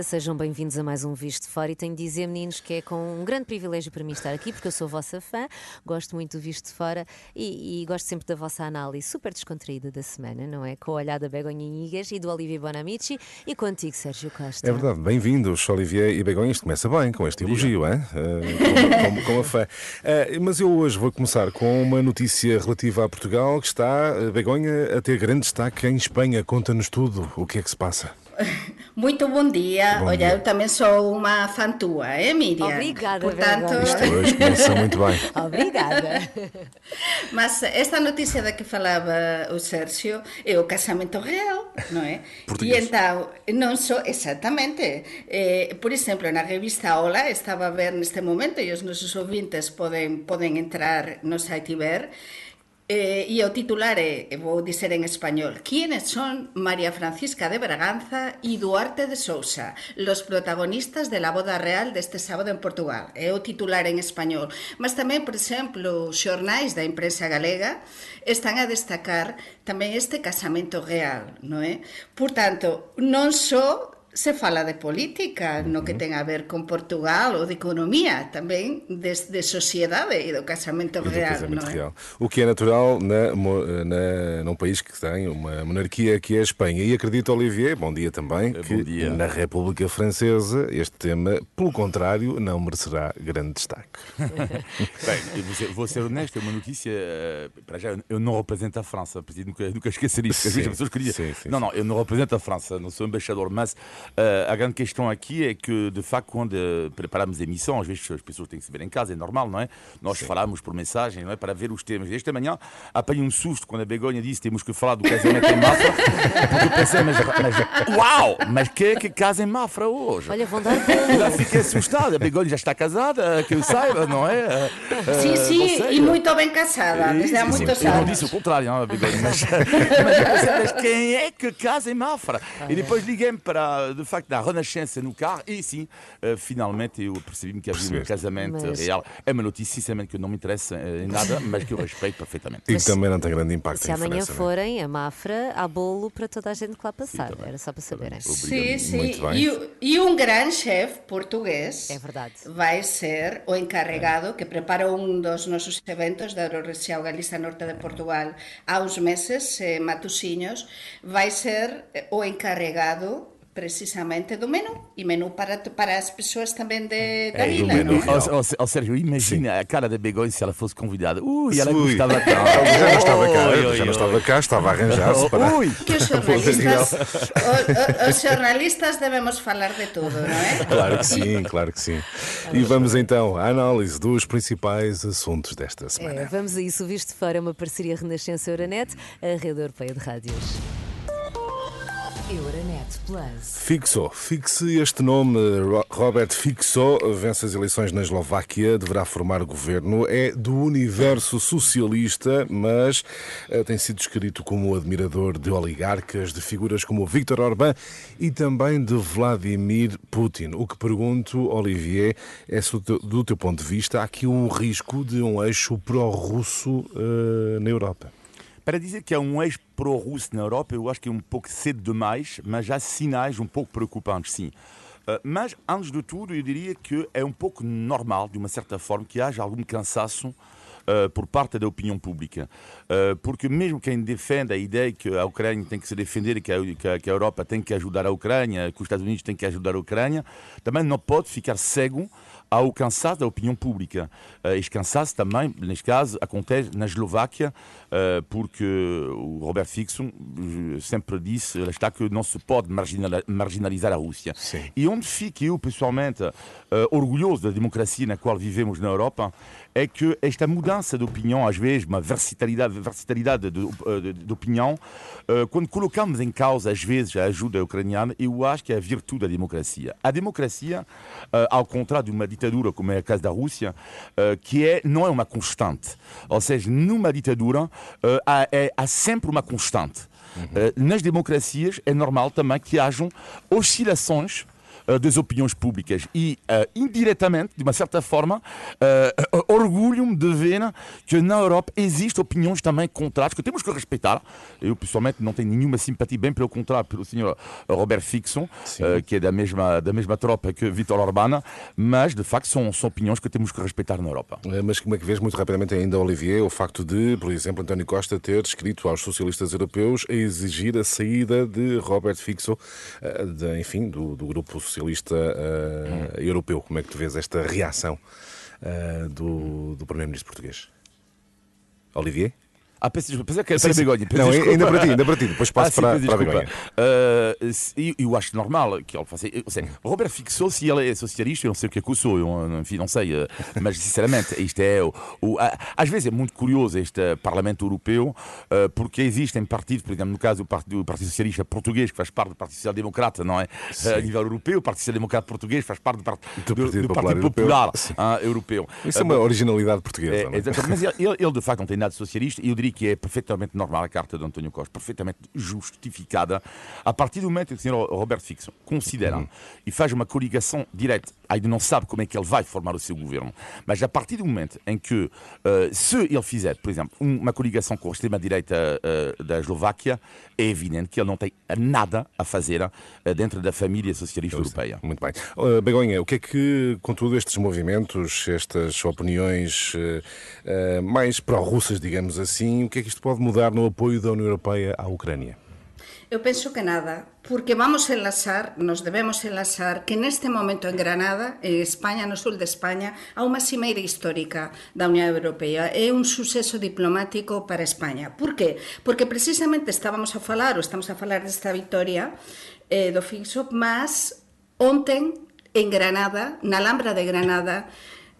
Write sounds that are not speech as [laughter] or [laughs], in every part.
Sejam bem-vindos a mais um Visto de Fora e tenho de dizer, meninos, que é com um grande privilégio para mim estar aqui, porque eu sou vossa fã, gosto muito do Visto de Fora e, e gosto sempre da vossa análise super descontraída da semana, não é? Com a olhada Begonha Inigas e do Olivier Bonamici e contigo, Sérgio Costa. É verdade, bem-vindos, Olivier e Begonha. Isto começa bem com este elogio, hein? Uh, com, com, com, a fã. Uh, mas eu hoje vou começar com uma notícia relativa a Portugal que está, uh, Begonha, a ter grande destaque em Espanha. Conta-nos tudo o que é que se passa. [laughs] Muito bom dia. Bom Olha, dia. eu também sou uma fã tua, é, Miriam? Obrigada, Portanto... Isto hoje começa muito bem. [laughs] Obrigada. [laughs] Mas esta notícia da que falava o Sérgio é o casamento real, não é? Português. E então, não só, exatamente. Eh, por exemplo, na revista Ola, estava a ver neste momento, e os nossos ouvintes podem, podem entrar no site e ver, Eh, e o titular é, vou dizer en español, ¿Quiénes son María Francisca de Braganza e Duarte de Sousa, los protagonistas de la boda real deste sábado en Portugal? É o titular en español. Mas tamén, por exemplo, xornais da imprensa galega están a destacar tamén este casamento real, non é? Por tanto, non só se fala de política, no que ten a ver con Portugal ou de economía, tamén de, de sociedade e do casamento e do real. Casamento é? real. O que é natural na, na, num país que tem uma monarquia que é a Espanha. E acredito, Olivier, bom dia também, que dia. na República Francesa este tema, pelo contrário, não merecerá grande destaque. [laughs] Bem, vou ser, vou ser honesto, é uma notícia. eh, Para já, eu não represento a França, preciso nunca, nunca esquecer isso. Sim, as pessoas queriam. sim, sim, não, não, eu não represento a França, não sou embaixador, mas eh, a grande questão aqui é que, de facto, quando eh, preparamos a emissão, às vezes as pessoas têm que se ver em casa, é normal, não é? Nós falamos por mensagem, não é? Para ver os temas. Esta manhã apanhei um susto quando a Begonha disse temos que falar do casamento em Mafra, [laughs] porque eu pensei, mas, mas uau, mas quem é que casa em Mafra hoje? Olha, vão dar Eu já fiquei assustado. A Begonha já está casada, que eu saiba, não é? Eh, Sim, eh, sim, não sei. e muito bem casada, desde há Sim, sim, muitos Eu não disse o contrário, não, Begonha, mas, [laughs] mas, eu pensei, mas quem é que casa em Mafra? E depois liguei-me para, de facto, da Renascença no carro e sim, eh, finalmente eu percebi-me que havia um Percebeste. casamento Mas- real. É uma notícia, sinceramente, que não me interessa eh, em nada, [laughs] mas que eu respeito perfeitamente. E que também não tem grande impacto Se em amanhã é? forem a Mafra, há bolo para toda a gente que lá passar. também. Era só para saberem. Sim, sim. E, e um grande chefe português É verdade. vai ser o encarregado que prepara um dos nossos eventos da Eurorregião Galiza Norte de Portugal há uns meses, eh, Matosinhos, vai ser eh, o encarregado precisamente do menu e menu para, para as pessoas também de, da É, do ilha, menu. não é? Ó, ó, ó, Sérgio, imagina a cara da Begonha se ela fosse convidada. Ui, ela Ui. gostava tanto. [laughs] Ela já não estava cá, Oi, já não estava cá, estava a arranjar-se [laughs] para. Ui. Que os jornalistas, o- o- os jornalistas devemos falar de tudo, não é? Claro que sim, claro que sim. E vamos então à análise dos principais assuntos desta semana. É, vamos a isso. O Visto Fora é uma parceria Renascença Euronet, a rede europeia de rádios. Euronet Plus. Fixo, fixe este nome. Ro- Robert Fixo vence as eleições na Eslováquia, deverá formar governo. É do universo socialista, mas eh, tem sido descrito como admirador de oligarcas, de figuras como Viktor Orbán e também de Vladimir Putin. O que pergunto, Olivier, é se do teu, ponto de vista há aqui um risco de um eixo pró-russo eh, na Europa. Para dizer que é um eixo pró-russo na Europa, eu acho que é um pouco cedo demais, mas há sinais um pouco preocupantes, sim. Uh, mas, antes de tudo, eu diria que é um pouco normal, de uma certa forma, que haja algum cansaço uh, por parte da opinião pública. Uh, porque mesmo quem defende a ideia que a Ucrânia tem que se defender que a- que a Europa tem que ajudar a Ucrânia, que os Estados Unidos têm que ajudar a Ucrânia, também não pode ficar cego ao cansaço da opinião pública. Uh, este cansaço também, neste caso, acontece na Eslováquia, uh, porque o Robert Fixon uh, sempre disse, está, que não se pode marginalizar a Rússia. Sim. E onde fico eu, pessoalmente, orgulhoso da democracia na qual vivemos na Europa, é que esta mudança de opinião, às vezes, uma versatilidade, versatilidade de, de- de opinião, uh, quando colocamos em causa, às vezes, a ajuda ucraniana, eu acho que é a virtude da democracia. A democracia, uh, ao contrário de uma ditadura, como é o caso da Rússia, que é, não é uma constante. Ou seja, numa ditadura, há, é- há sempre uma constante. Uh, nas democracias é normal também que hajam oscilações uh, das opiniões públicas e, uh, indiretamente, de uma certa forma, orgulho-me de ver que na Europa existem opiniões também contrárias que temos que respeitar. Eu, pessoalmente, não tenho nenhuma simpatia, bem pelo contrário, pelo senhor Robert Fixon, que é da mesma, da mesma tropa que Vítor Orbán, mas, de facto, são, são opiniões que temos que respeitar na Europa. Mas como é que vês, muito rapidamente ainda, Olivier, o facto de, por exemplo, António Costa ter escrito aos socialistas europeus a exigir a saída de Robert Fixo, eh, de, enfim, do, do grupo socialista uh, europeu. Como é que tu vês esta reação uh, do, do primeiro-ministro português? Olivier? Ah, peço desculpa, pensei que era para Begonha. Não, ainda para ti, ainda para ti, depois [laughs] passo ah, sim, para, para a Begonha. Uh, eu acho normal que ele faça. Seja, Robert fixou se ele é socialista, eu não sei o que é que eu sou, eu, enfim, não sei, uh, mas sinceramente, isto é. O, o, às vezes é muito curioso este Parlamento Europeu, uh, porque existem partidos, por exemplo, no caso do Partido, do partido Socialista Português, que faz parte do Partido Social Democrata, não é? a nível europeu, o Partido Social Democrata Português faz parte do, part... do, do, do Partido Popular, Popular Europeu. Isso é uma originalidade portuguesa. É, é? Mas ele, ele, de facto, não tem nada de socialista e eu diria que é perfeitamente normal a carta de António Costa, perfeitamente justificada, a partir do momento que o senhor Roberto Fixo considera uhum. e faz uma coligação direta, ainda não sabe como é que ele vai formar o seu governo, mas a partir do momento em que, uh, se ele fizer, por exemplo, uma coligação com a extrema-direita uh, da Eslováquia, é evidente que ele não tem nada a fazer uh, dentro da família socialista europeia. Muito bem. Uh, Begonha, o que é que, com todos estes movimentos, estas opiniões mais pró-russas, digamos assim, o que é que isto pode mudar no apoio da União Europeia à Ucrânia? Eu penso que nada, porque vamos enlazar, nos debemos enlazar, que neste momento en Granada, en España, no sul de España, há unha cimeira histórica da Unión Europea. É un suceso diplomático para España. Por qué? Porque precisamente estábamos a falar, ou estamos a falar desta victoria eh, do FIXOP, mas ontem en Granada, na Alhambra de Granada,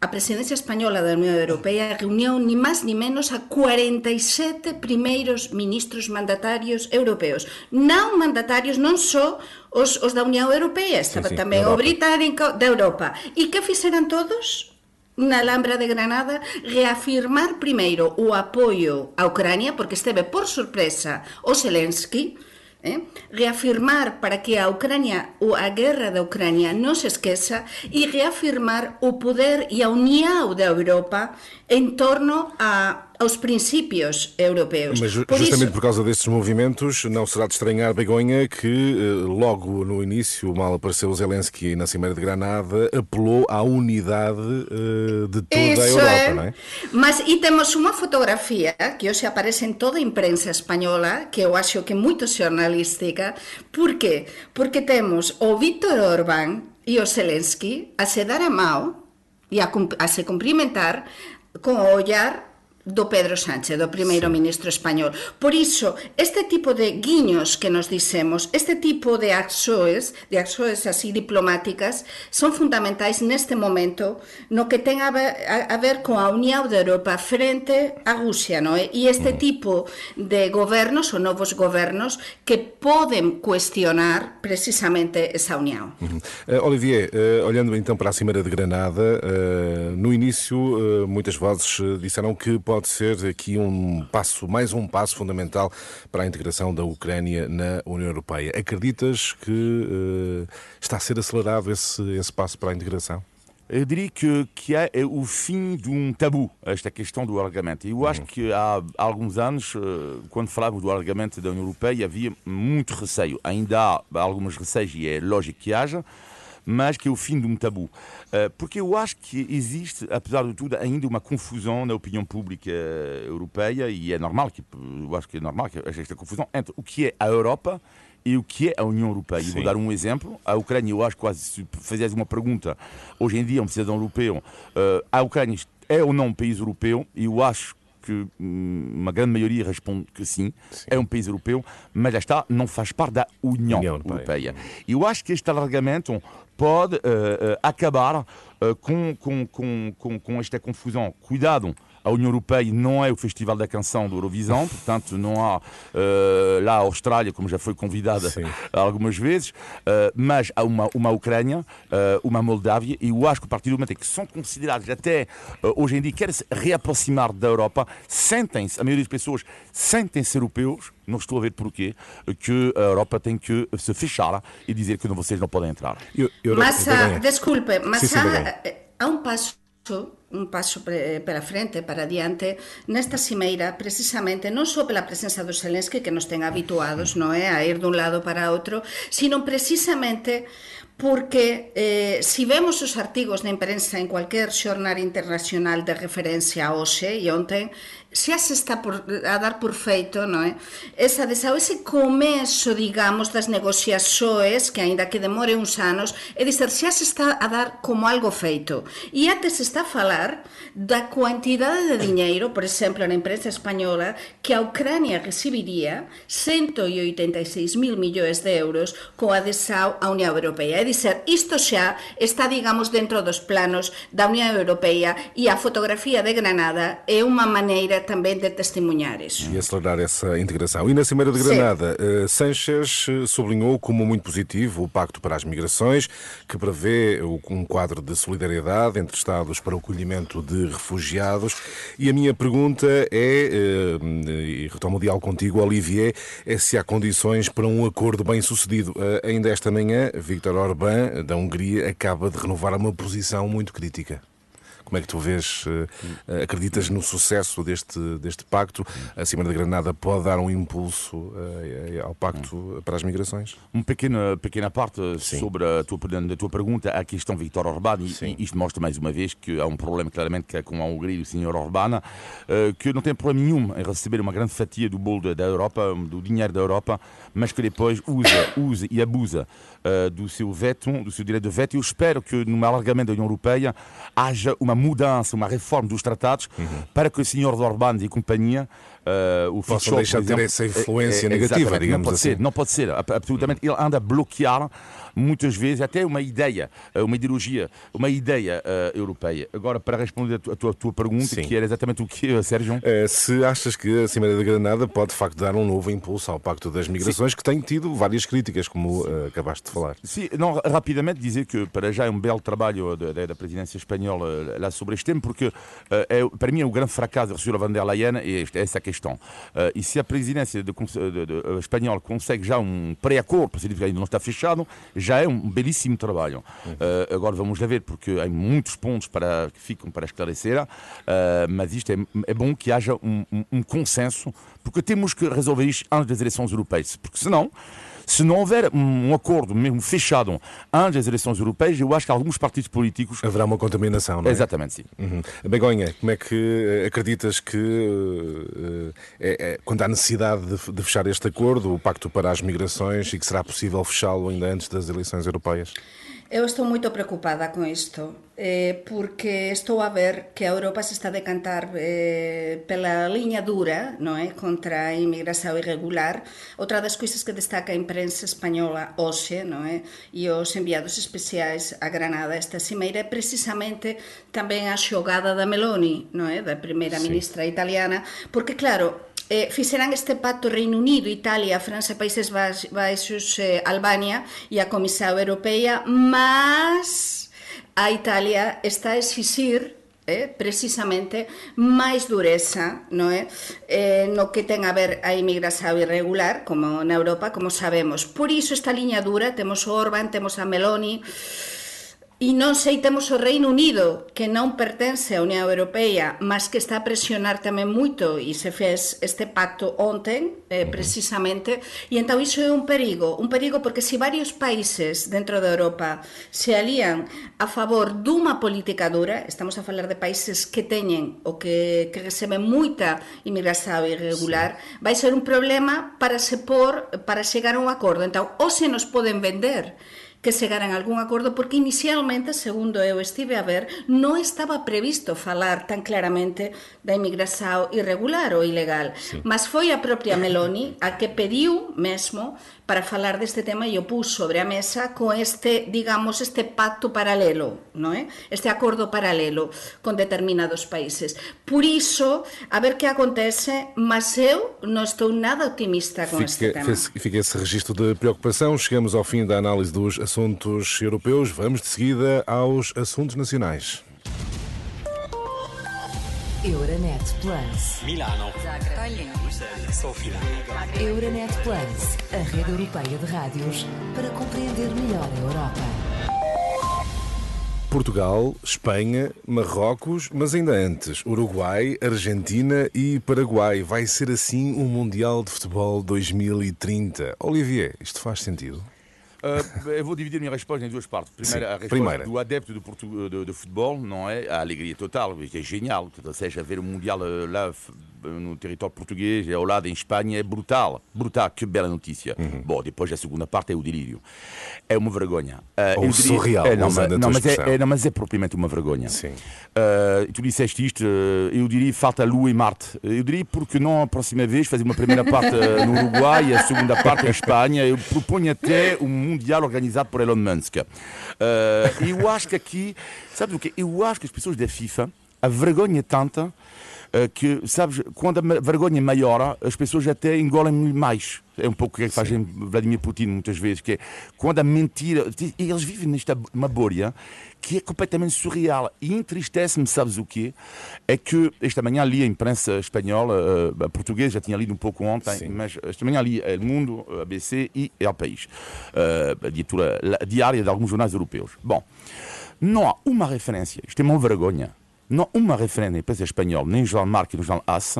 a presidencia española da Unión Europea reuniu ni máis ni menos a 47 primeiros ministros mandatarios europeos. Non mandatarios, non só os, os da Unión Europea, estaba sí, sí, tamén o británico da Europa. E que fixeran todos? na Alhambra de Granada reafirmar primeiro o apoio a Ucrania, porque esteve por sorpresa o Zelensky, eh? reafirmar para que a Ucrania ou a guerra da Ucrania non se esqueça e reafirmar o poder e a união da Europa em torno a aos princípios europeus. Mas por justamente isso... por causa destes movimentos, não será de estranhar, Begonha, que eh, logo no início, mal apareceu Zelensky na Cimeira de Granada, apelou à unidade uh, de toda isso a Europa, é. não é? Mas, e temos uma fotografia que hoje aparece em toda a imprensa espanhola, que eu acho que é muito jornalística. Por quê? Porque temos o Vítor Orbán e o Zelensky a se dar a mão e a, a se cumprimentar com o olhar do Pedro Sánchez, do primeiro sí. ministro español. Por iso, este tipo de guiños que nos dicemos, este tipo de axoes, de axoes así diplomáticas, son fundamentais neste momento no que ten a ver, a, a ver coa Unión de Europa frente a Rusia, non é? E este mm. tipo de gobernos ou novos gobernos que poden cuestionar precisamente esa unión. Uh -huh. uh, Olivier, uh, olhando então para a Cimeira de Granada, uh, no início muitas vozes disseram que pode ser aqui um passo, mais um passo fundamental para a integração da Ucrânia na União Europeia. Acreditas que uh, está a ser acelerado esse, esse passo para a integração? Eu diria que, que é, é o fim de um tabu, esta questão do alargamento. Eu acho uhum. que há alguns anos, eh, quando falávamos do alargamento da União Europeia, havia muito receio. Ainda há alguns receios e é lógico que haja, mas que é o fim de um tabu. Eh, porque eu acho que existe, apesar de tudo, ainda uma confusão na opinião pública europeia e é normal, que, eu acho que é normal que esta confusão entre o que é a Europa e o que é a União Europeia. Sim. Vou dar um exemplo. A Ucrânia, eu acho quase, se fizesse uma pergunta, hoje em dia, um cidadão europeu, uh, a Ucrânia é ou não um país europeu? E eu acho que hum, uma grande maioria responde que sim, sim, é um país europeu, mas já está, não faz parte da União, União Europeia. E eu acho que este alargamento pode uh, uh, acabar uh, com, com, com, com, esta confusão. Cuidado, A União Europeia não é o Festival da Canção do Eurovisão, portanto não há uh, lá a Austrália, como já foi convidada Sim. algumas vezes, uh, mas há uma, uma Ucrânia, uh, uma Moldávia, e eu acho que a partir do momento em que são considerados até hoje em dia, querem se reaproximar da Europa, sentem-se, a maioria das pessoas sentem-se europeus, não estou a ver porquê, que a Europa tem que se fechar e dizer que vocês não podem entrar. Eu, eu mas, desculpe, mas sim, sim, há, há um passo un paso para frente, para diante, nesta cimeira, precisamente, non só pela presenza do Zelensky, que nos ten habituados mm. non é a ir dun lado para outro, sino precisamente porque eh, si vemos os artigos na imprensa en cualquier xornal internacional de referencia hoxe e onten, xa se está por, a dar por feito, non é? Esa desao, ese comezo, digamos, das negociaxoes, que aínda que demore uns anos, é dizer, xa se está a dar como algo feito. E se está a falar da cuantidade de diñeiro, por exemplo, na imprensa española, que a Ucrania recibiría 186 mil millóns de euros coa desao a Unión Europea. É dizer, isto xa está, digamos, dentro dos planos da Unión Europea e a fotografía de Granada é unha maneira também de testemunhar isso. E acelerar essa integração. E na Cimeira de Granada, uh, Sanchez eh, sublinhou como muito positivo o Pacto para as Migrações, que prevê um quadro de solidariedade entre Estados para o acolhimento de refugiados. E a minha pergunta é, uh, e retomo o diálogo contigo, Olivier, é se há condições para um acordo bem sucedido. Ainda esta manhã, Viktor Orbán, da Hungria, acaba de renovar uma posição muito crítica. Como é que tu vês? Uh, acreditas no sucesso deste, deste pacto? A Cimeira de Granada pode dar um impulso uh, ao pacto para as migrações? Uma pequena, pequena parte Sim. sobre a tua, a tua pergunta, a questão Victor Orbán, e isto mostra mais uma vez que há um problema claramente que é com a Hungria e o senhor Orbán, que não tem problema nenhum em receber uma grande fatia do bolo da Europa, do dinheiro da Europa, mas que depois usa, usa e abusa do seu veto, do seu direito de veto. Eu espero que no alargamento da União Europeia haja uma mudança, uma reforma dos tratados uhum. para que o senhor Orbán e companhia uh, o Possam deixar de ter essa influência é, é, negativa, digamos não pode assim. Ser, não pode ser, absolutamente. Ele anda a bloquear muitas vezes até uma ideia, uh, uma ideologia, uma ideia uh, europeia. Agora, para responder a tua, tua, tua pergunta, Sim. que era exatamente o que, [laughs] Sérgio? É, se achas que a Cimeira da Granada pode, de facto, dar um novo impulso ao Pacto das Migrações, Sim. que tem tido várias críticas, como uh, acabaste de falar. Sim, não, rapidamente dizer que para já é um belo trabalho da, da presidência espanhola lá sobre este tema, porque é, para mim é o grande fracasso da Ursula von der Leyen é essa questão. Uh, e se a presidência de, de, de, eh, espanhola consegue já um pré-acordo, para que ainda não está fechado, já é um belíssimo trabalho. Uh, agora vamos lá ver, porque há muitos pontos para, que ficam para esclarecer, uh, mas isto é, é, bom que haja um, um, um consenso, porque temos que resolver isto antes das eleições europeias, porque senão se não houver um acordo mesmo fechado antes das eleições europeias, eu acho que alguns partidos políticos. Haverá uma contaminação, não é? Exatamente, sim. Uhum. Begonha, como é que eh, acreditas que, uh, é, é, quando há necessidade de, de fechar este acordo, o Pacto para as Migrações, e que será possível fechá-lo ainda antes das eleições europeias? Eu estou moito preocupada con isto, eh, porque estou a ver que a Europa se está a decantar eh, pela liña dura non é? contra a inmigración irregular. Outra das coisas que destaca a imprensa española hoxe non é? e os enviados especiais a Granada esta cimeira é precisamente tamén a xogada da Meloni, non é? da primeira sí. ministra italiana, porque claro, eh, fixeran este pacto Reino Unido, Italia, França, Países Baixos, eh, Albania e a Comisión Europeia, mas a Italia está a exixir eh, precisamente máis dureza no, é? Eh, no que ten a ver a inmigración irregular como na Europa, como sabemos. Por iso esta liña dura, temos o Orban, temos a Meloni, E non sei temos o Reino Unido, que non pertence á Unión Europea, mas que está a presionar tamén moito e se fez este pacto onten, eh, precisamente, e entón iso é un perigo, un perigo porque se varios países dentro da Europa se alían a favor dunha política dura, estamos a falar de países que teñen o que, que receben moita inmigración irregular, sí. vai ser un problema para se por, para chegar a un acordo. Entón, ou se nos poden vender, que chegaran a algún acordo porque inicialmente, segundo eu estive a ver, non estaba previsto falar tan claramente da inmigración irregular ou ilegal, sí. mas foi a propia Meloni a que pediu mesmo para falar deste tema e o pus sobre a mesa con este, digamos, este pacto paralelo, non é? Este acordo paralelo con determinados países. Por iso, a ver que acontece, mas eu non estou nada optimista con fica, este tema. Fica esse registro de preocupação. Chegamos ao fim da análise dos assuntos europeus. Vamos de seguida aos assuntos nacionais. Euronet Plus. Milano. Zagreb. Sofia. Euronet Plus, a rede europeia de rádios para compreender melhor a Europa. Portugal, Espanha, Marrocos, mas ainda antes, Uruguai, Argentina e Paraguai. Vai ser assim um Mundial de Futebol 2030. Olivier, isto faz sentido? Uh, eu vou dividir minha resposta em duas partes. Primeiro, Sim, a resposta primeira. do adepto do, Portu do, do futebol, não é? A alegria total, que é genial. Ou seja, ver o Mundial uh, lá no território português e ao lado em Espanha é brutal. Brutal, que bela notícia. Uhum. Bom, depois a segunda parte é o delírio. É uma vergonha. Uh, Ou eu surreal, é, não, mas, não, mas é, é, não, mas é propriamente uma vergonha. Sim. Uh, tu disseste isto, uh, eu diria falta Lua e Marte. Eu diria porque não a próxima vez fazer uma primeira parte no Uruguai e a segunda parte em Espanha. Eu proponho até um Mundial organizado por Elon Musk. Uh, eu acho que aqui, sabes o que? Eu acho que as pessoas da FIFA, a vergonha é tanta que, sabes, quando a vergonha maiora, as pessoas até engolem mais. É um pouco o que fazem Vladimir Putin muitas vezes, que é quando a mentira. E eles vivem nesta uma bolha que é completamente surreal. E entristece-me, sabes o quê? É que esta manhã li a imprensa espanhola, uh, a portuguesa, já tinha lido um pouco ontem, Sim. mas esta manhã li El Mundo, ABC e El País, uh, a diária de alguns jornais europeus. Bom, não há uma referência, isto é uma vergonha, não há uma referência na imprensa espanhola, nem no jornal Marca, nem no jornal AS,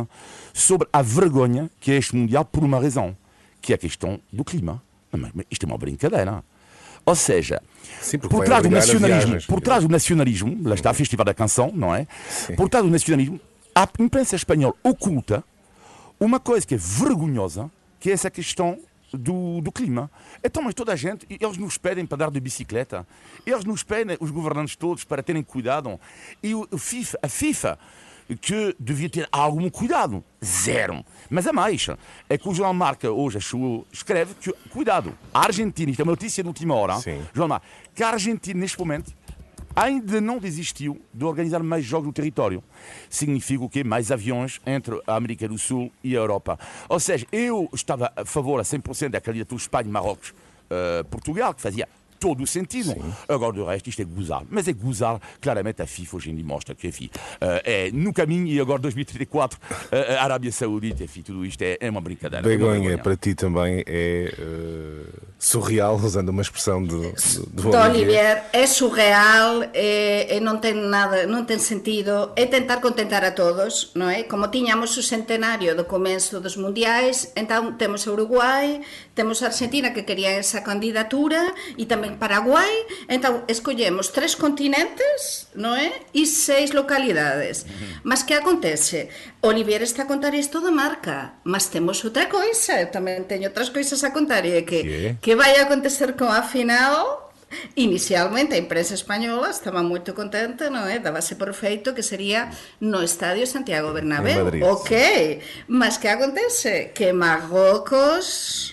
sobre a vergonha que é este Mundial por uma razão, que é a questão do clima. Não, Mas, mas isto é uma brincadeira. Ou seja, Sim, por trás do nacionalismo, viagens. por trás do nacionalismo, lá está a Festival da Canção, não é? Por trás do nacionalismo, a imprensa espanhola oculta uma coisa que é vergonhosa, que é essa questão do, do clima. Então, mas toda a gente, eles nos pedem para dar de bicicleta, eles nos pedem, os governantes todos, para terem cuidado. E o, o FIFA, a FIFA, que devia ter algum cuidado, zero. Mas a mais, é que o Jornal Marca hoje achou, escreve que, cuidado, a Argentina, isto é uma notícia de última hora, Sim. Jornal Marca, que a Argentina, neste momento, ainda não desistiu de organizar mais jogos no território. Significa o quê? Mais aviões entre a América do Sul e a Europa. Ou seja, eu estava a favor a 100% da candidatura Espanha-Marrocos-Portugal, que fazia todo o sentido. Agora, do resto, isto é gozar. Mas é gozar, claramente, a FIFA hoje em dia mostra que, enfim, eh, é no caminho e agora 2034, eh, a Arábia Saudita, enfim, tudo isto é, é uma brincadeira. é Begonha, para ti também é eh, surreal, [laughs] usando uma expressão do, do, do Olivier é surreal e, e non ten nada, non ten sentido é tentar contentar a todos, non é? Como tiñamos o centenario do comezo dos mundiais, entón temos a Uruguai, temos a Argentina que quería esa candidatura e Paraguai, entón escollemos tres continentes, non é? E seis localidades. Uh -huh. Mas que acontece? Olivier está a contar isto da marca, mas temos outra coisa, Eu tamén teño outras coisas a contar, e que, que, que vai acontecer con a final Inicialmente a imprensa española estaba moito contenta, non é? Dabase por feito que sería no Estadio Santiago Bernabéu. Madrid, ok, sí. mas que acontece? Que Marrocos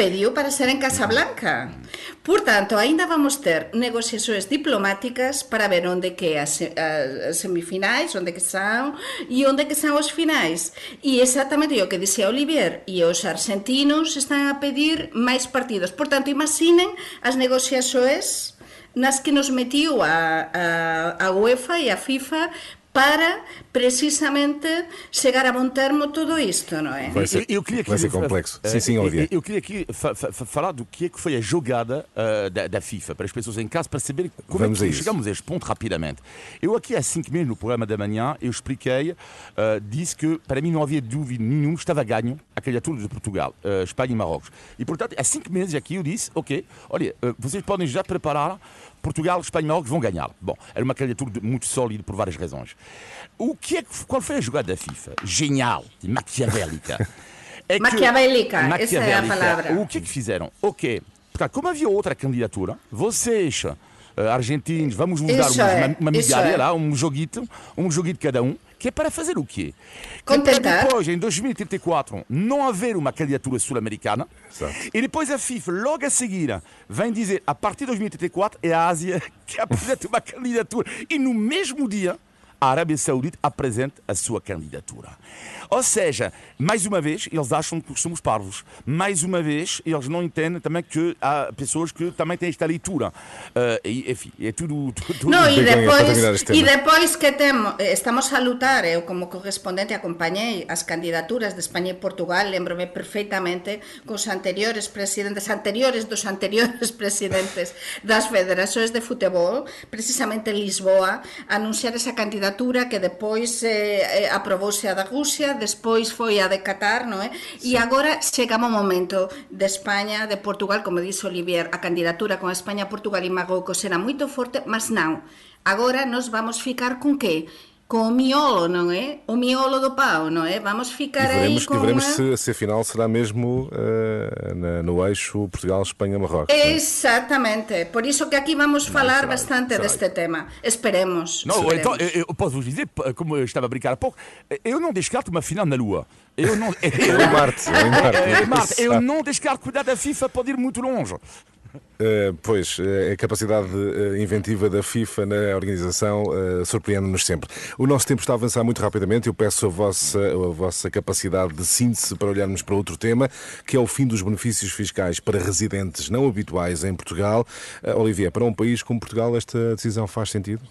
pediu para ser en Casablanca. Por tanto, aínda vamos ter negociacións diplomáticas para ver onde que as, as semifinais, onde que são e onde que são os finais. E exactamente o que dixía Olivier, e os argentinos están a pedir máis partidos. Por tanto, imaginen as negociacións nas que nos metiu a, a, a UEFA e a FIFA para precisamente chegar a bom termo todo isto, não é? Vai ser- vai ser complexo. eh, Sim, sim, eu- Olivier. Eu, queria aqui fa- fa- fa- falar do que é que foi a jogada eh, da, da FIFA, para as pessoas em casa, para saberem como Vamos é a que isso. chegamos a este ponto rapidamente. Eu aqui há cinco meses, no programa da manhã, eu expliquei, eh, disse que para mim não havia dúvida nenhuma, estava ganho a candidatura de Portugal, eh, Espanha e Marrocos. E portanto, há cinco meses aqui eu disse, ok, olha, eh, vocês podem já preparar, Portugal, Espanha e Marrocos vão ganhar. Bom, era uma candidatura muito sólida por várias razões. O que é que, qual foi a jogada da FIFA? Genial, maquiavélica. [laughs] É que- Maquiavélica, essa é a Maquiavélica. palavra. O que é que fizeram? Ok, como havia outra candidatura, vocês, uh, argentinos, vamos vos dar uma, é, uma migalha é. lá, um joguito, um joguito cada um, que é para fazer o quê? Que Contentar. para depois, em 2034, não haver uma candidatura sul-americana. E depois a FIFA, logo a seguir, vem dizer, a partir de 2034, é a Ásia [laughs] que apresenta uma candidatura. E no mesmo dia, a Arábia Saudita apresenta a sua candidatura. Ou seja, mais uma vez, eles acham que somos parvos. Mais uma vez, eles não entendem também que há pessoas que também têm esta leitura. Eh, e, enfim, é tudo... [laughs] tudo, tudo No, e depois, e depois que temos, eh, estamos a lutar, eu como correspondente acompañei as candidaturas de España e Portugal, lembrome perfeitamente cos anteriores presidentes, anteriores dos anteriores [laughs] presidentes das federações de futebol, precisamente en Lisboa, anunciar esa candidatura que depois eh, eh, aprobouse a da Rusia, despois foi a de Qatar, non é? E agora chegamos ao momento de España, de Portugal, como dixo Olivier, a candidatura con España, Portugal e Marrocos será moito forte, mas non. Agora nos vamos ficar con que? Com o miolo, non é? O miolo do pau, non é? Vamos E ficar veremos, aí com e veremos a... se, se afinal será mesmo eh, na- no eixo Portugal-Espanha-Marrocos. não é? Exatamente. Por iso que aquí vamos falar será, bastante será. deste tema. Esperemos. Não, esperemos. então, eu, eu posso vos dizer, como eu estava a brincar há pouco, eu não descarto uma final na Lua. Eu não, [laughs] [laughs] É em Marte, é em Marte. Eh, Marta, eu não descarto cuidar da FIFA pode ir muito longe. Uh, pois, uh, a capacidade uh, inventiva da FIFA na organização surpreende-nos sempre. O nosso tempo está a avançar muito rapidamente. Eu peço a vossa, a vossa capacidade de síntese para olharmos para outro tema, que é o fim dos benefícios fiscais para residentes não habituais em Portugal. Olivier, para um país como Portugal, esta decisão faz sentido?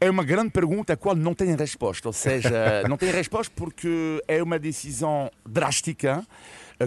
É uma grande pergunta a qual não tem resposta. Ou seja, [laughs] não tem resposta porque é uma decisão drástica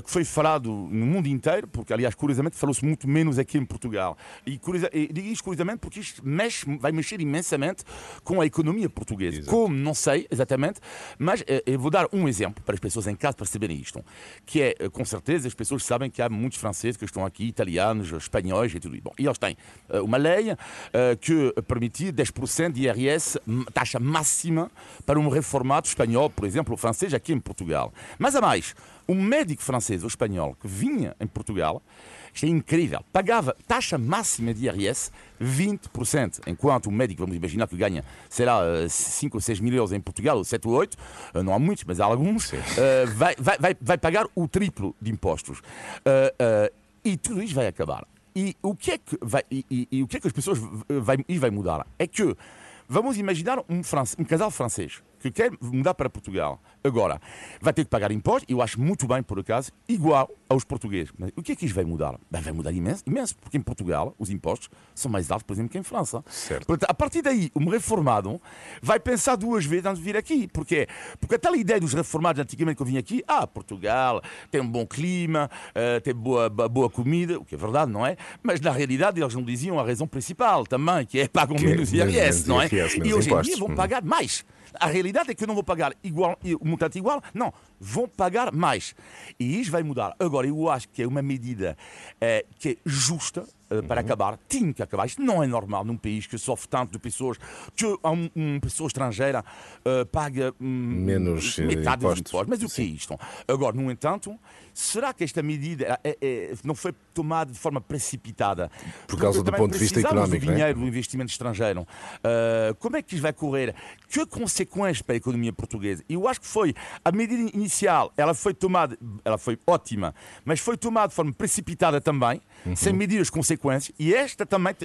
que foi falado no mundo inteiro, porque, aliás, curiosamente, falou-se muito menos aqui em Portugal. E, curiosa, e digo isto curiosamente porque isto mexe, vai mexer imensamente com a economia portuguesa. Como, não sei exatamente, mas eh, eu vou dar um exemplo para as pessoas em casa perceberem isto, que é, eh, com certeza, as pessoas sabem que há muitos franceses que estão aqui, italianos, espanhóis e tudo isso. Bom, e eles têm eh, uma lei eh, que permitia 10% de IRS, taxa máxima, para um reformado espanhol, por exemplo, ou francês, aqui em Portugal. Mas a mais, um médico francês ou espanhol que vinha em Portugal, isto é incrível, pagava taxa máxima de IRS 20%, enquanto o médico, vamos imaginar que ganha, será 5 ou 6 mil euros em Portugal, ou 7 ou 8, eh, não há muitos, mas há alguns, eh, vai, vai, vai, pagar o triplo de impostos. Eh, eh, e tudo isto vai acabar. E o que é que, vai, e, e- e o que, é que as pessoas vai, e vai mudar? É que vamos imaginar um, france- um casal francês que quer mudar para Portugal. Agora, vai ter que pagar impostos, eu acho muito bem, por acaso, igual aos portugueses. Mas o que é que isto vai mudar? Bem, vai mudar imenso, imenso, porque em Portugal os impostos são mais altos, por exemplo, que em França. Certo. Portanto, a partir daí, um reformado vai pensar duas vezes antes de vir aqui. Porquê? Porque a tal ideia dos reformados antigamente que eu vim aqui, ah, Portugal tem um bom clima, eh, tem boa, bo- boa comida, o que é verdade, não é? Mas na realidade eles não diziam a razão principal também, que é pagam Que é menos IRS, não é? IRS, e hoje em dia vão Hum. pagar mais. A realidade é que não vão pagar igual, o montante igual, não, vão pagar mais. E isso vai mudar. Agora, eu acho que é uma medida eh, que é justa eh, para acabar. Tinha que acabar. Isto não é normal num país que sofre tanto de pessoas, que um, uma pessoa estrangeira eh, paga hum, Menos, eh, metade dos impostos. impostos. Mas o que é isto? Agora, no entanto, será que esta medida é- é- não foi tomada de forma precipitada? Por causa do também ponto de vista económico, do é? dinheiro do investimento estrangeiro. Uh, como é que isto vai correr? Que consequências para a economia portuguesa? Eu acho que foi a medida inicial, ela foi tomada, ela foi ótima, mas foi tomada de forma precipitada também, Uhum. sem medir as consequências, e esta também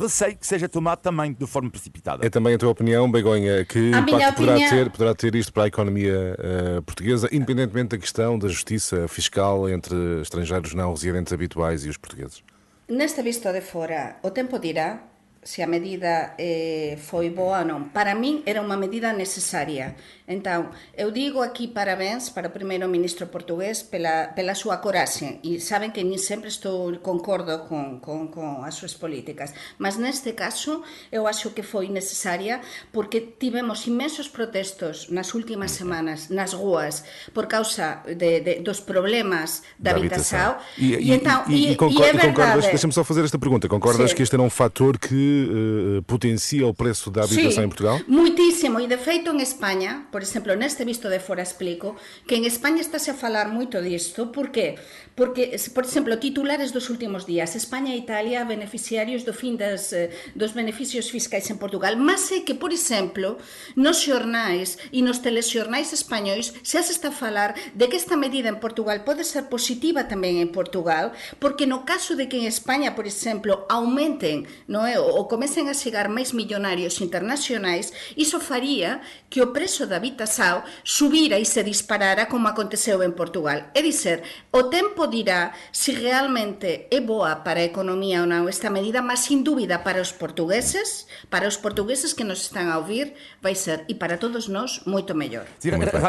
receio que seja tomada também de forma precipitada. É também a tua opinião, Begonha, que A impacto poderá, opinião- ter, poderá ter isto para a economia eh, portuguesa, independentemente da questão da justiça fiscal entre estrangeiros não residentes habituais e os portugueses? Neste visto de fora, o tempo dirá se a medida eh, foi boa ou non. Para min era unha medida necesaria. Entón, eu digo aquí parabéns para o primeiro ministro portugués pela, pela súa coraxe. E saben que nin sempre estou concordo con, con, con as súas políticas. Mas neste caso, eu acho que foi necesaria porque tivemos imensos protestos nas últimas semanas nas ruas por causa de, de, dos problemas da, habitação. E, E, então, e, e, e concor- é e concordas, verdade. deixa-me só fazer esta pergunta, concordas Sim. que este era um fator que que uh, potencia o preço da habitação sí, em Portugal? Muitísimo, e de feito en España, por exemplo, neste visto de fora explico, que en España estáse a falar moito disto, por que? Porque, por exemplo, titulares dos últimos días, España e Italia beneficiarios do fin das, eh, dos beneficios fiscais en Portugal, mas é que, por exemplo, nos xornais e nos telexornais españois xa se está a falar de que esta medida en Portugal pode ser positiva tamén en Portugal, porque no caso de que en España, por exemplo, aumenten non é, ou comecen a chegar máis millonarios internacionais, iso faría que o prezo da habitação subira e se disparara como aconteceu en Portugal. É dizer, o tempo dirá se realmente é boa para a economía ou non esta medida, mas sin dúbida para os portugueses, para os portugueses que nos están a ouvir, vai ser, e para todos nós, moito mellor.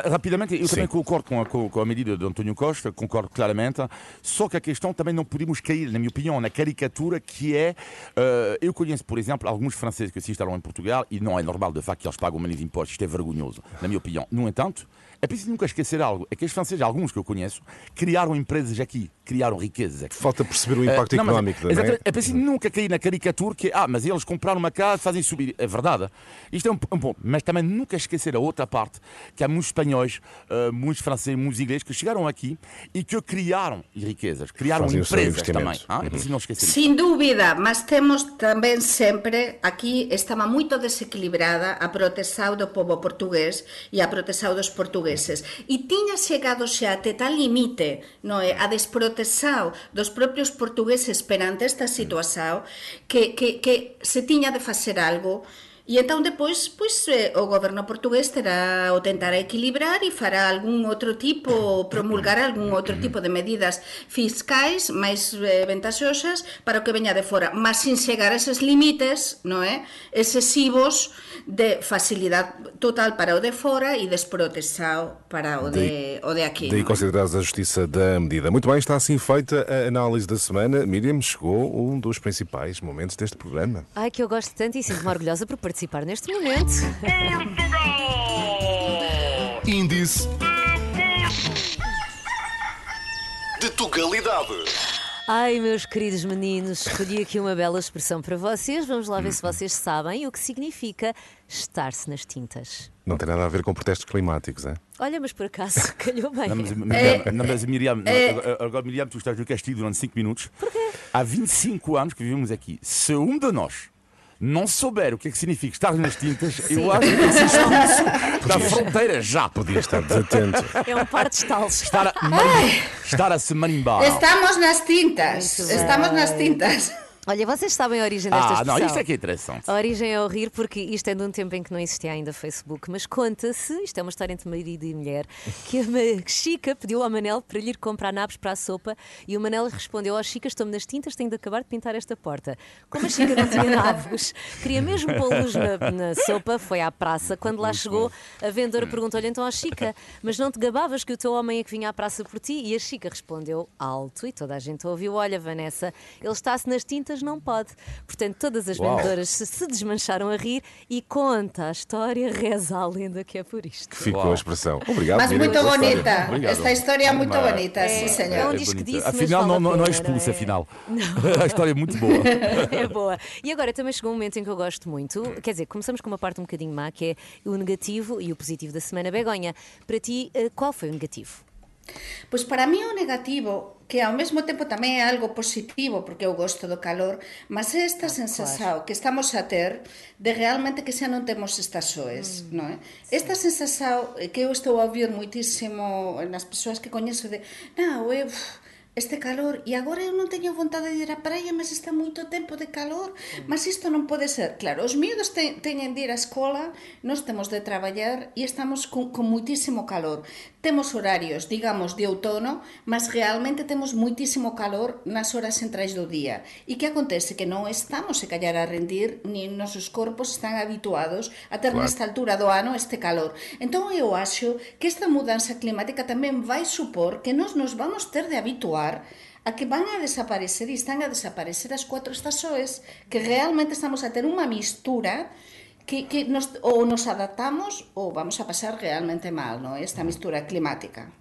Rapidamente, eu Sim. também concordo com a, com a medida de António Costa, concordo claramente, só que a questão também não podemos cair, na minha opinião, na caricatura que é, uh, eu conheço, por exemplo, alguns franceses que se instalam em Portugal e não é normal, de facto, que eles pagam menos impostos, isto é vergonhoso, na minha opinião. No entanto, é preciso nunca esquecer algo: é que os franceses, alguns que eu conheço, criaram empresas aqui, criaram riquezas aqui. Falta perceber o impacto uh, não, económico. Mas, é, é preciso nunca cair na caricatura que, ah, mas eles compraram uma casa, fazem subir. É verdade. Isto é um, um ponto. Mas também nunca esquecer a outra parte: que há muitos espanhóis, uh, muitos franceses, muitos ingleses que chegaram aqui e que criaram riquezas, criaram Fazem empresas também. Ah, é preciso não esquecer Sem isso. dúvida, mas temos também sempre, aqui estava muito desequilibrada a proteção do povo português e a proteção dos portugueses. intereses. E tiña chegado xa até tal limite no é, a desprotexao dos propios portugueses perante esta situación que, que, que se tiña de facer algo E entón depois, pois, eh, o goberno portugués terá o tentará equilibrar e fará algún outro tipo, promulgar algún outro tipo de medidas fiscais máis eh, ventaxosas para o que veña de fora, mas sin chegar a eses límites, non é? excesivos de facilidade total para o de fora e desprotexado para o de, de, o de aqui. Daí considerados a justiça da medida. Muito bem, está assim feita a análise da semana. Miriam, chegou um dos principais momentos deste programa. Ai, que eu gosto tanto e sinto-me orgulhosa por participar neste momento. Índice de Tugalidade. Ai, meus queridos meninos, escolhi aqui uma bela expressão para vocês. Vamos lá ver se vocês sabem o que significa estar-se nas tintas. Não tem nada a ver com protestos climáticos, é? Olha, mas por acaso [laughs] calhou bem. Não, mas, Miriam, não, mas Miriam é... agora Miriam, tu estás no castigo durante 5 minutos. Porquê? Há 25 anos que vivemos aqui. Se um de nós não souber o que é que significa estar nas tintas, Sim. eu acho que esse expulso [laughs] da fronteira já. Podia estar desatento. É um par de estalos. Estar a, estar a se marimbar. Estamos nas tintas. Estamos nas tintas. Olha, vocês sabem a origem desta ah, expressão? não, isto é que é interessante. A origem é o rir porque isto é de um tempo em que não existia ainda Facebook, mas conta-se, isto é uma história entre marido e mulher, que a Chica pediu ao Manel para lhe ir comprar nabos para a sopa e o Manel respondeu, ó oh, Chica, estou-me nas tintas, tenho de acabar de pintar esta porta. Como a Chica não tinha nabos, queria mesmo pô-los na, na, sopa, foi à praça. Quando lá chegou, a vendedora perguntou-lhe então, oh, Chica, mas não te gabavas que o teu homem é que vinha à praça por ti? E a Chica respondeu alto e toda a gente ouviu, olha Vanessa, ele está-se nas tintas não pode. Portanto, todas as Uau. vendedoras se, se, desmancharam a rir e conta a história, reza a lenda que é por isto. Ficou Uau. a expressão. Obrigado. Mas muito bonita. Esta história é muito bonita, é, sim, senhor. É um disco disse, afinal, não, não, não é expulsa, é? afinal. Não. [laughs] a história é muito boa. [laughs] é boa. E agora também chegou um momento em que eu gosto muito. Quer dizer, começamos com uma parte um bocadinho má, que é o negativo e o positivo da semana. Begonha, para ti, eh, qual foi o negativo? Pois para mí o negativo, que ao mesmo tempo tamén é algo positivo porque eu gosto do calor, mas é esta ah, sensación que estamos a ter de realmente que xa non temos estas soes, mm, non é? Sí. Esta sensación que eu estou a ouvir muitísimo nas persoas que coñezo de, non, eu este calor e agora eu non teño vontade de ir á praia mas está moito tempo de calor mm. mas isto non pode ser, claro, os miúdos te, teñen de ir á escola nós temos de traballar e estamos con, con muitísimo calor temos horarios, digamos, de outono mas realmente temos muitísimo calor nas horas centrais do día e que acontece? que non estamos se callar a rendir ni nosos corpos están habituados a ter claro. nesta altura do ano este calor entón eu acho que esta mudanza climática tamén vai supor que nós nos vamos ter de habituar levar a que van a desaparecer e están a desaparecer as cuatro estações, que realmente estamos a ter unha mistura que, que nos, ou nos adaptamos ou vamos a pasar realmente mal, non? esta mistura climática.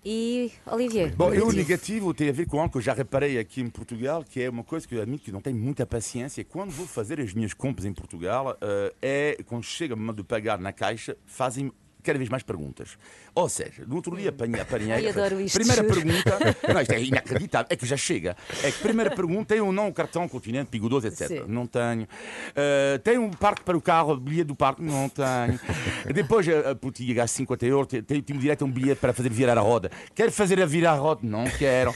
E, Olivier? Bom, eu o negativo. tem a ver com algo que eu já reparei aqui em Portugal, que é uma coisa que eu admito que não tenho muita paciência. Quando vou fazer as minhas compras em Portugal, é quando chega o momento de pagar na caixa, fazem cada vez mais perguntas. Ou seja, no outro dia apanhei, apanhei Ai, adoro isto, primeira pergunta, não, isto é inacreditável, é que já chega. É que primeira pergunta, tem ou não o cartão Continente, Pigodoso, etc. Sim. Não tenho. Eh, tem um parque para o carro, bilhete do parque? Não tenho. Depois, a putinha gasta 50 euros, tem- tenho direito a um bilhete para fazer virar a roda. Quero fazer a virar a roda? Não quero.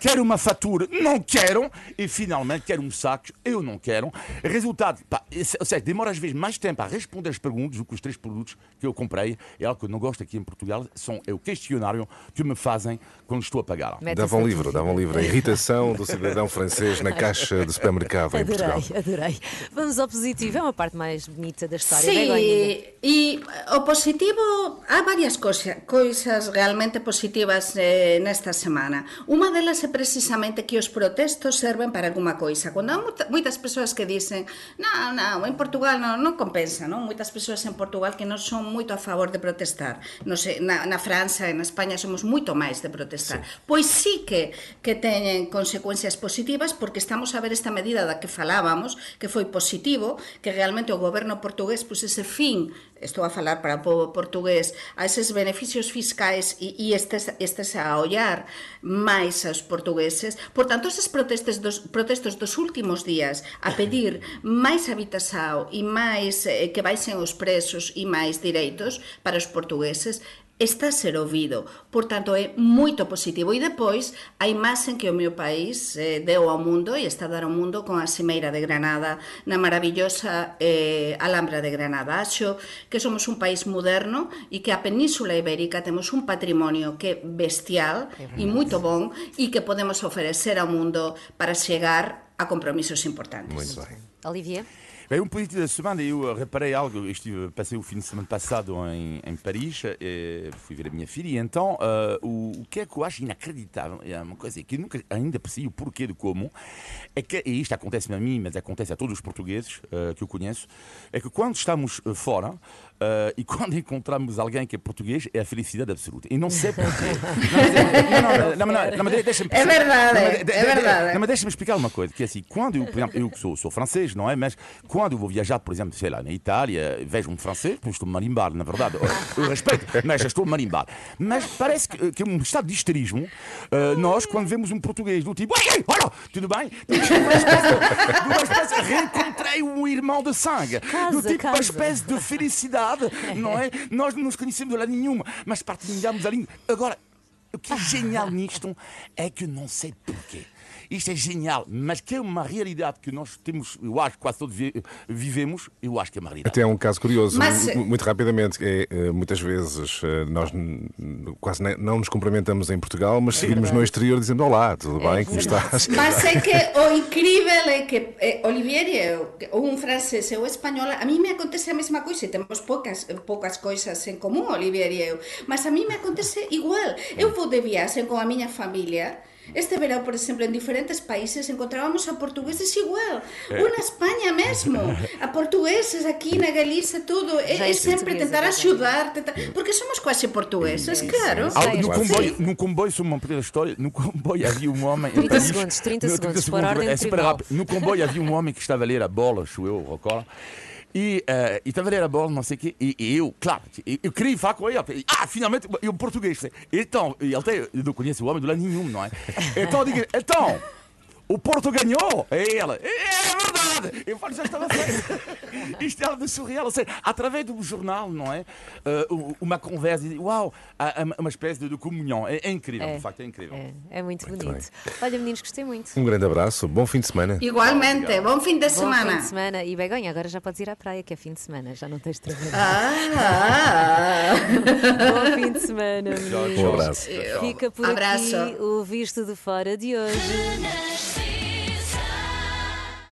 Quero uma fatura? Não quero. E finalmente, quero um saco? Eu não quero. Resultado, pá, ou seja, demora às vezes mais tempo a responder as perguntas do que os três produtos que eu comprei. É algo que eu não gosto aqui em Portugal, são, é o questionário que me fazem quando estou a pagar. Mete Dava um livro, dúvida. dava um livro. A irritação do cidadão francês na caixa do supermercado em Portugal. Adorei, adorei. Vamos ao positivo, é uma parte mais bonita da história. Begoña. Sí, e o positivo, há varias coisa, coisas realmente positivas eh, nesta semana. Unha delas é precisamente que os protestos serven para alguma coisa. Cando há muita- moitas persoas que dicen non, non, en Portugal non, non compensa, non? Moitas persoas en Portugal que non son moito a favor de protestar. Non sei, na, na França e na España somos moito máis de protestar. Sí. Pois sí que, que teñen consecuencias positivas porque estamos a ver esta medida da que falábamos, que foi positivo, que realmente o goberno portugués pois pusese fin, estou a falar para o povo portugués, a eses beneficios fiscais e, e estes, estes a ollar máis aos portugueses. Por tanto, esas protestes dos, protestos dos últimos días a pedir máis habitasao e máis eh, que baixen os presos e máis direitos para os portugueses está a ser ouvido. Por tanto, é moito positivo. E depois, a imaxe que o meu país eh, deu ao mundo e está a dar ao mundo con a Cimeira de Granada, na maravillosa eh, Alhambra de Granada. Acho que somos un país moderno e que a Península Ibérica temos un patrimonio que é bestial e moito bon e que podemos ofrecer ao mundo para chegar a compromisos importantes. Muito bem. Olivier? Bem, um positivo da semana, eu eh, reparei algo, eu estive, passei o fim de semana passado em, em Paris, eh, fui ver a minha filha, e então eh, o, o que é que eu acho inacreditável, é uma coisa que eu nunca ainda percebi o porquê de como, é que, e isto acontece a mim, mas acontece a todos os portugueses eh, que eu conheço, é que quando estamos fora, eh, e [laughs] quando encontramos alguém que é português, é a felicidade absoluta. E não sei [laughs] porquê. Não, não, não, mas deixa-me É verdade, é de- de- verdade. não, mas deixa-me explicar uma coisa, que é assim, quando eu, por exemplo, eu sou, sou francês, não é? Mas quando eu vou viajar, por exemplo, sei lá, na Itália, vejo um francês, eu estou marimbar, na verdade. [laughs] Eu, respeito, mas eu estou marimbar. Mas parece que, que é um estado de histerismo, eh, nós, quando vemos um português do tipo, ei, ei, olha, tudo bem? Uma espécie de- uma espécie- reencontrei um irmão de sangue. Casa, do tipo, casa. uma espécie de felicidade, não é? Nós não nos conhecemos de lado nenhuma, mas partilhamos a língua. Agora, o que é genial [laughs] nisto é que eu não sei porquê. Isto é genial, mas que é uma realidade que nós temos, eu acho quase todos vi- vivemos, eu acho que é uma realidade. Até há um caso curioso, Mas- mu- muito rapidamente, é, eh, muitas vezes eh, nós quase não nos cumprimentamos em Portugal, mas seguimos no exterior dizendo Olá, tudo bem, como estás? [laughs] Mas é que o incrível é que eh, Olivier e ou un francés e o español, a mí me acontece a mesma coisa e temos poucas, poucas coisas en común, Olivier e eu, mas a mí me acontece igual. Eu vou de viaxe con a miña familia, Este verão, por exemplo, en diferentes países encontrábamos a portugueses igual. Ou na Espanha mesmo. A portugueses aquí na Galiza, tudo. É, é sempre tentar axudar, tentar... porque somos quase portugueses, claro. Ah, no, comboio, no comboio, só uma pequena história, no comboio havia um homem. em 30 Paris- segundos, 30 No, segundos, por ordem é super rápido. No comboio havia um homem que estava a ler a bola, acho eu, recordo. E, eh, e estava a ler a bola, não sei o quê, e, e eu, claro, eu, eu queria falar com ele. E, ah, finalmente, eu português. Então, ele tem, eu não conheço o homem do lado nenhum, não é? [laughs] Então, eu digo, então, o Porto ganhou! É ele. É, é verdade! Eu falo, já estava feito. [laughs] Isto é de surreal. Ou seja, através do jornal, não é? Eh, uma conversa, e, uau, uma espécie de, de comunhão. É, é incrível, É. de facto, é incrível. É, é muito bonito. Olha, meninos, gostei muito. Um grande abraço, bom fim de semana. Igualmente, bom fim de Bom semana. fim de semana. E Begonha, agora já podes ir à praia, que é fim de semana, já não tens de trabalhar. Ah, [laughs] Bom fim de semana, meninos. Um abraço. Fica por Abraço. aqui o Visto de Fora de hoje.